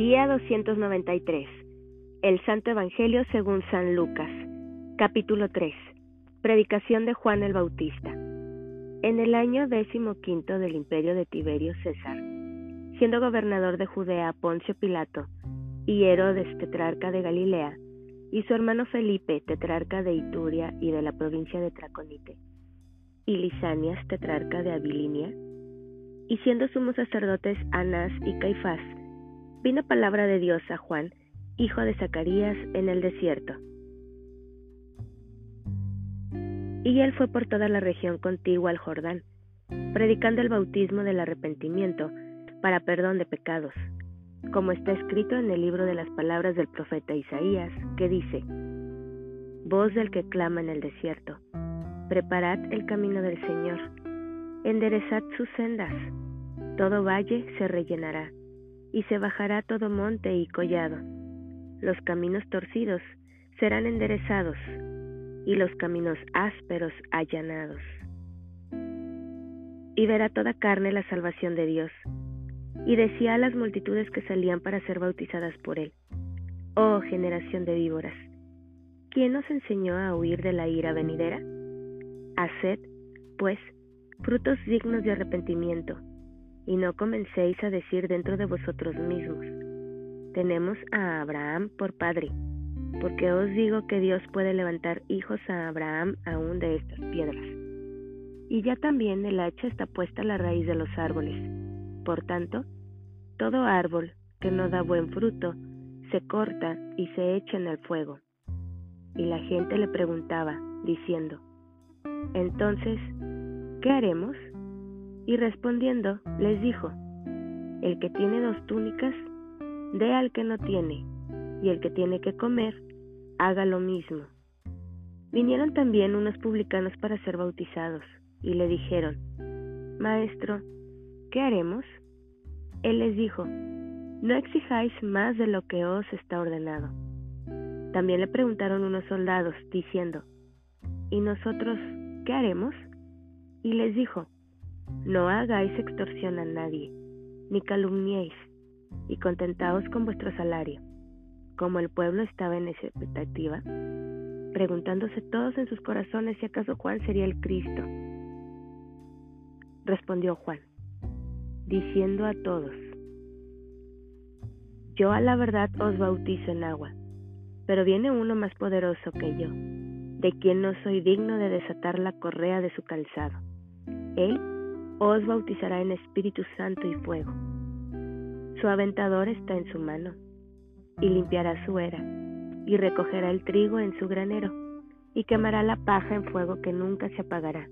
Día 293. El Santo Evangelio según San Lucas. Capítulo 3. Predicación de Juan el Bautista. En el año quinto del imperio de Tiberio César, siendo gobernador de Judea Poncio Pilato y Herodes tetrarca de Galilea, y su hermano Felipe tetrarca de Ituria y de la provincia de Traconite, y Lisanias tetrarca de Abilinia, y siendo sumos sacerdotes Anás y Caifás, vino palabra de Dios a Juan, hijo de Zacarías, en el desierto. Y él fue por toda la región contigua al Jordán, predicando el bautismo del arrepentimiento para perdón de pecados, como está escrito en el libro de las palabras del profeta Isaías, que dice, Voz del que clama en el desierto, preparad el camino del Señor enderezad sus sendas, todo valle se rellenará, y se bajará todo monte y collado. Los caminos torcidos serán enderezados, y los caminos ásperos allanados. Y verá toda carne la salvación de Dios. Y decía a las multitudes que salían para ser bautizadas por él, Oh generación de víboras, ¿quién os enseñó a huir de la ira venidera? Haced, pues, frutos dignos de arrepentimiento, y no comencéis a decir dentro de vosotros mismos, tenemos a Abraham por padre, porque os digo que Dios puede levantar hijos a Abraham aún de estas piedras. Y ya también el hacha está puesta a la raíz de los árboles. Por tanto, todo árbol que no da buen fruto se corta y se echa en el fuego. Y la gente le preguntaba, diciendo, Entonces, ¿qué haremos? Y respondiendo, les dijo, el que tiene dos túnicas, dé al que no tiene, y el que tiene que comer, haga lo mismo. Vinieron también unos publicanos para ser bautizados, y le dijeron, Maestro, ¿qué haremos? Él les dijo, No exijáis más de lo que os está ordenado. También le preguntaron unos soldados, diciendo, ¿Y nosotros qué haremos? Y les dijo, No hagáis extorsión a nadie, ni calumniéis, y contentaos con vuestro salario. Como el pueblo estaba en esa expectativa, preguntándose todos en sus corazones si acaso Juan sería el Cristo. Respondió Juan, diciendo a todos, Yo a la verdad os bautizo en agua, pero viene uno más poderoso que yo, de quien no soy digno de desatar la correa de su calzado. Él os bautizará en Espíritu Santo y fuego. Su aventador está en su mano, y limpiará su era, y recogerá el trigo en su granero, y quemará la paja en fuego que nunca se apagará.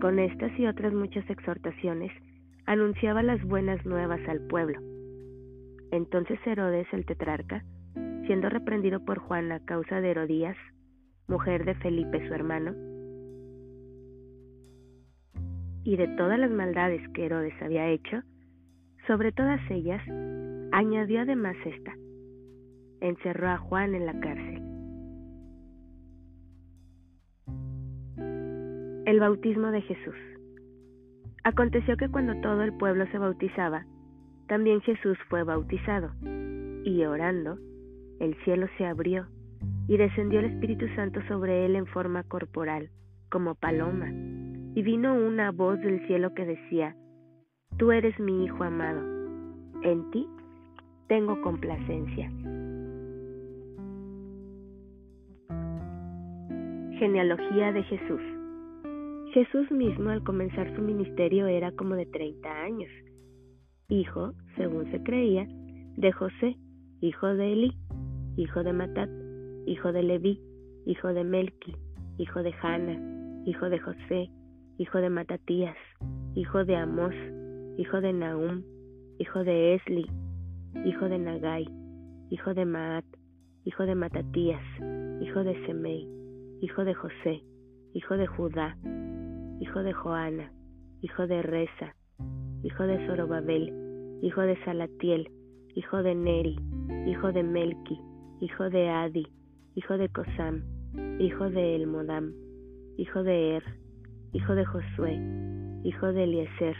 Con estas y otras muchas exhortaciones, anunciaba las buenas nuevas al pueblo. Entonces Herodes el tetrarca, siendo reprendido por Juan a causa de Herodías, mujer de Felipe su hermano, y de todas las maldades que Herodes había hecho, sobre todas ellas añadió además esta, encerró a Juan en la cárcel. El bautismo de Jesús. Aconteció que cuando todo el pueblo se bautizaba, también Jesús fue bautizado, y orando, el cielo se abrió, y descendió el Espíritu Santo sobre él en forma corporal, como paloma y vino una voz del cielo que decía, Tú eres mi Hijo amado, en ti tengo complacencia. Genealogía de Jesús. Jesús mismo al comenzar su ministerio era como de 30 años, hijo, según se creía, de José, hijo de Elí, hijo de Matat, hijo de Leví, hijo de Melqui, hijo de Jana, hijo de José, hijo de Matatías, hijo de Amós, hijo de Nahum, hijo de Esli, hijo de Nagai, hijo de Maat, hijo de Matatías, hijo de Semei, hijo de José, hijo de Judá, hijo de Joana, hijo de Reza, hijo de Zorobabel, hijo de Salatiel, hijo de Neri, hijo de Melki, hijo de Adi, hijo de Cosam, hijo de Elmodam, hijo de Er, hijo de Josué, hijo de Eliezer,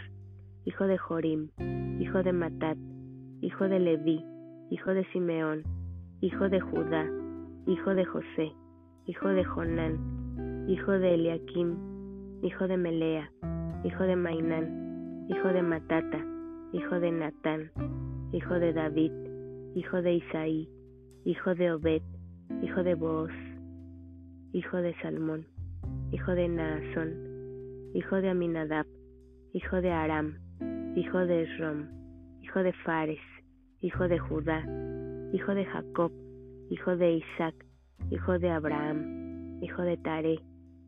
hijo de Jorim, hijo de Matat, hijo de Leví, hijo de Simeón, hijo de Judá, hijo de José, hijo de Jonán, hijo de Eliakim, hijo de Melea, hijo de Mainán, hijo de Matata, hijo de Natán, hijo de David, hijo de Isaí, hijo de Obed, hijo de Booz, hijo de Salmón, hijo de Naasón, hijo de Aminadab, hijo de Aram, hijo de Esrom, hijo de Fares, hijo de Judá, hijo de Jacob, hijo de Isaac, hijo de Abraham, hijo de Tare,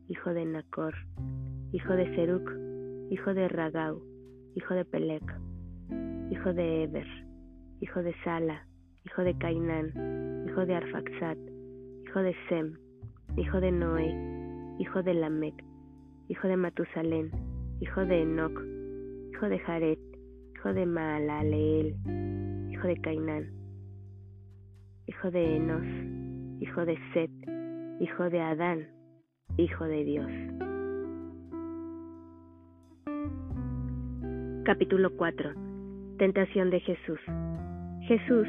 hijo de Nacor, hijo de Seruc, hijo de Ragau, hijo de Pelec, hijo de Eber, hijo de Sala, hijo de Cainán, hijo de Arfaxat, hijo de Sem, hijo de Noé, hijo de Lamec, hijo de Matusalén, hijo de Enoch, hijo de Jared, hijo de Maalaleel, hijo de Cainán, hijo de Enos, hijo de Set, hijo de Adán, hijo de Dios. Capítulo 4 Tentación de Jesús. Jesús,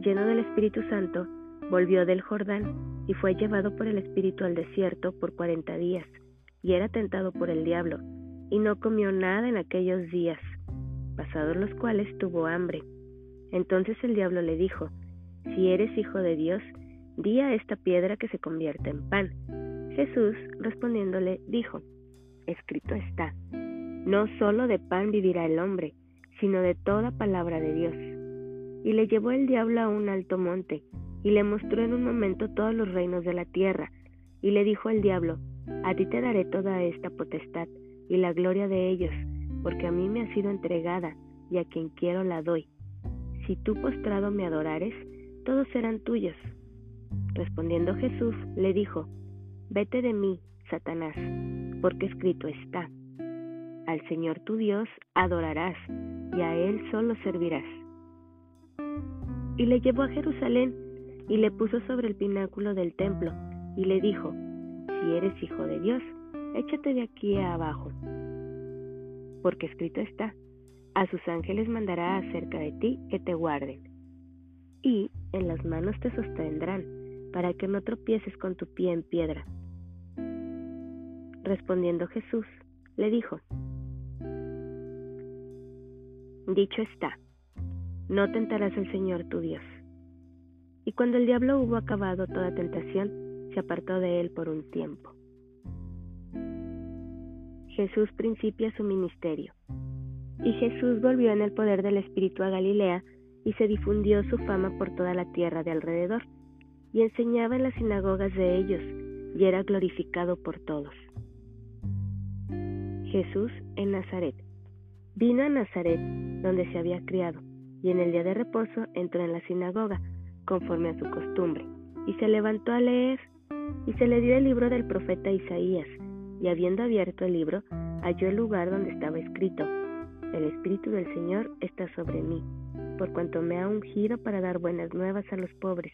lleno del Espíritu Santo, volvió del Jordán y fue llevado por el Espíritu al desierto por cuarenta días, y era tentado por el diablo, y no comió nada en aquellos días, pasados los cuales tuvo hambre. Entonces el diablo le dijo, Si eres hijo de Dios, di a esta piedra que se convierta en pan. Jesús, respondiéndole, dijo, Escrito está, no solo de pan vivirá el hombre, sino de toda palabra de Dios. Y le llevó el diablo a un alto monte, y le mostró en un momento todos los reinos de la tierra, y le dijo el diablo, A ti te daré toda esta potestad, y la gloria de ellos, porque a mí me ha sido entregada, y a quien quiero la doy. Si tú postrado me adorares, todos serán tuyos. Respondiendo Jesús, le dijo, Vete de mí, Satanás, porque escrito está, Al Señor tu Dios adorarás, y a Él solo servirás. Y le llevó a Jerusalén, y le puso sobre el pináculo del templo, y le dijo, Si eres hijo de Dios, échate de aquí abajo. Porque escrito está, a sus ángeles mandará acerca de ti que te guarden, y en las manos te sostendrán, para que no tropieces con tu pie en piedra. Respondiendo Jesús, le dijo, Dicho está, no tentarás al Señor tu Dios. Y cuando el diablo hubo acabado toda tentación, se apartó de él por un tiempo. Jesús principia su ministerio. Y Jesús volvió en el poder del Espíritu a Galilea, y se difundió su fama por toda la tierra de alrededor, y enseñaba en las sinagogas de ellos, y era glorificado por todos. Jesús en Nazaret. Vino a Nazaret, donde se había criado, y en el día de reposo entró en la sinagoga, conforme a su costumbre, y se levantó a leer, y se le dio el libro del profeta Isaías, y habiendo abierto el libro, halló el lugar donde estaba escrito, El Espíritu del Señor está sobre mí, por cuanto me ha ungido para dar buenas nuevas a los pobres,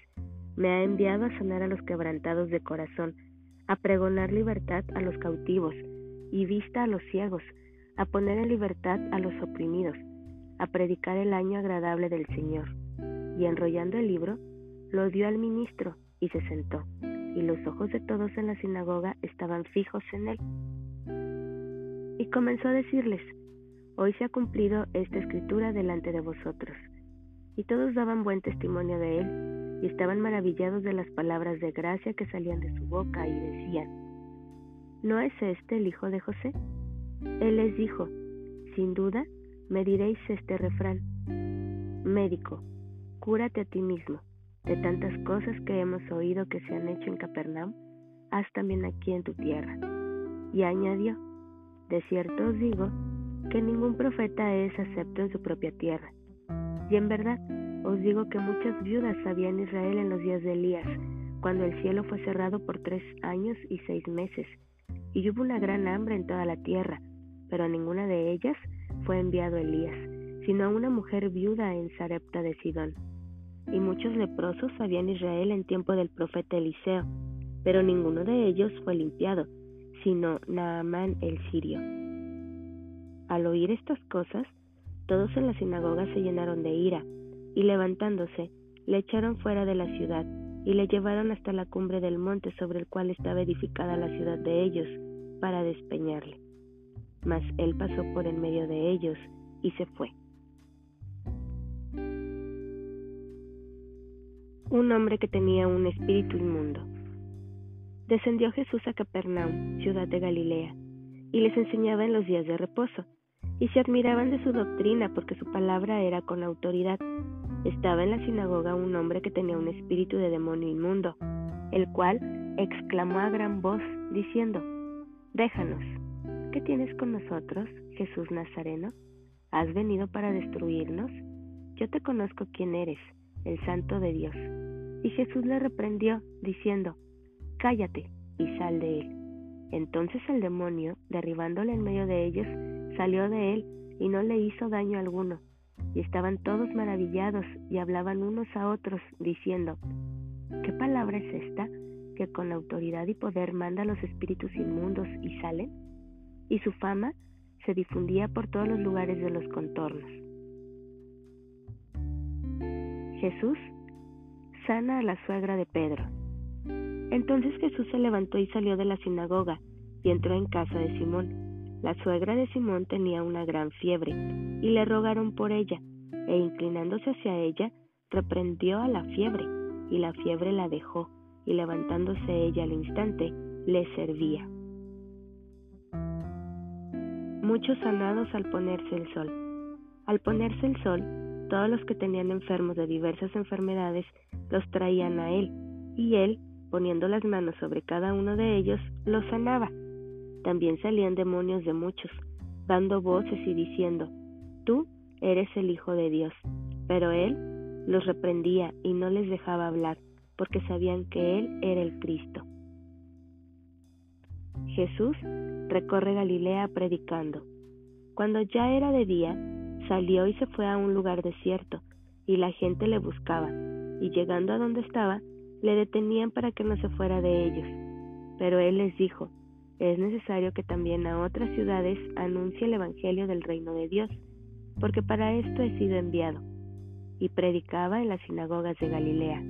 me ha enviado a sanar a los quebrantados de corazón, a pregonar libertad a los cautivos, y vista a los ciegos, a poner en libertad a los oprimidos, a predicar el año agradable del Señor. Y enrollando el libro, lo dio al ministro y se sentó y los ojos de todos en la sinagoga estaban fijos en él. Y comenzó a decirles, Hoy se ha cumplido esta escritura delante de vosotros. Y todos daban buen testimonio de él, y estaban maravillados de las palabras de gracia que salían de su boca, y decían, ¿No es este el hijo de José? Él les dijo, Sin duda, me diréis este refrán, Médico, cúrate a ti mismo de tantas cosas que hemos oído que se han hecho en Capernaum, haz también aquí en tu tierra. Y añadió, de cierto os digo, que ningún profeta es acepto en su propia tierra. Y en verdad, os digo que muchas viudas había en Israel en los días de Elías, cuando el cielo fue cerrado por tres años y seis meses, y hubo una gran hambre en toda la tierra, pero a ninguna de ellas fue enviado Elías, sino a una mujer viuda en Sarepta de Sidón y muchos leprosos había en Israel en tiempo del profeta Eliseo, pero ninguno de ellos fue limpiado, sino Naamán el sirio. Al oír estas cosas, todos en la sinagoga se llenaron de ira, y levantándose, le echaron fuera de la ciudad y le llevaron hasta la cumbre del monte sobre el cual estaba edificada la ciudad de ellos, para despeñarle. Mas él pasó por en medio de ellos y se fue. Un hombre que tenía un espíritu inmundo. Descendió Jesús a Capernaum, ciudad de Galilea, y les enseñaba en los días de reposo, y se admiraban de su doctrina porque su palabra era con autoridad. Estaba en la sinagoga un hombre que tenía un espíritu de demonio inmundo, el cual exclamó a gran voz, diciendo, Déjanos, ¿qué tienes con nosotros, Jesús Nazareno? ¿Has venido para destruirnos? Yo te conozco quién eres, el Santo de Dios. Y Jesús le reprendió, diciendo, Cállate y sal de él. Entonces el demonio, derribándole en medio de ellos, salió de él y no le hizo daño alguno. Y estaban todos maravillados y hablaban unos a otros, diciendo, ¿qué palabra es esta que con autoridad y poder manda a los espíritus inmundos y salen? Y su fama se difundía por todos los lugares de los contornos. Jesús sana a la suegra de Pedro. Entonces Jesús se levantó y salió de la sinagoga y entró en casa de Simón. La suegra de Simón tenía una gran fiebre, y le rogaron por ella, e inclinándose hacia ella, reprendió a la fiebre, y la fiebre la dejó, y levantándose ella al instante, le servía. Muchos sanados al ponerse el sol. Al ponerse el sol, todos los que tenían enfermos de diversas enfermedades los traían a él, y él, poniendo las manos sobre cada uno de ellos, los sanaba también salían demonios de muchos, dando voces y diciendo, Tú eres el Hijo de Dios. Pero él los reprendía y no les dejaba hablar, porque sabían que él era el Cristo. Jesús recorre Galilea predicando. Cuando ya era de día, salió y se fue a un lugar desierto, y la gente le buscaba, y llegando a donde estaba, le detenían para que no se fuera de ellos. Pero él les dijo, es necesario que también a otras ciudades anuncie el Evangelio del reino de Dios, porque para esto he sido enviado. Y predicaba en las sinagogas de Galilea